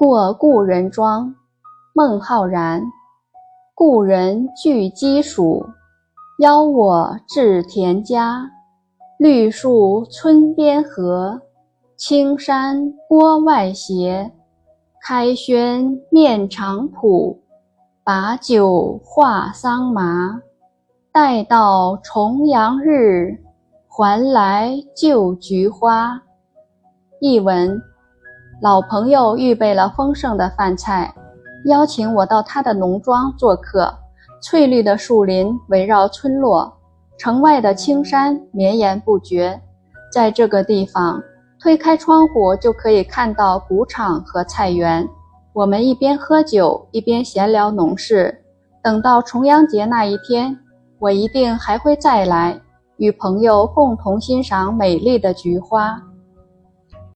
过故人庄，孟浩然。故人具鸡黍，邀我至田家。绿树村边合，青山郭外斜。开轩面场圃，把酒话桑麻。待到重阳日，还来就菊花。译文：老朋友预备了丰盛的饭菜，邀请我到他的农庄做客。翠绿的树林围绕村落，城外的青山绵延不绝。在这个地方，推开窗户就可以看到谷场和菜园。我们一边喝酒，一边闲聊农事。等到重阳节那一天。我一定还会再来，与朋友共同欣赏美丽的菊花。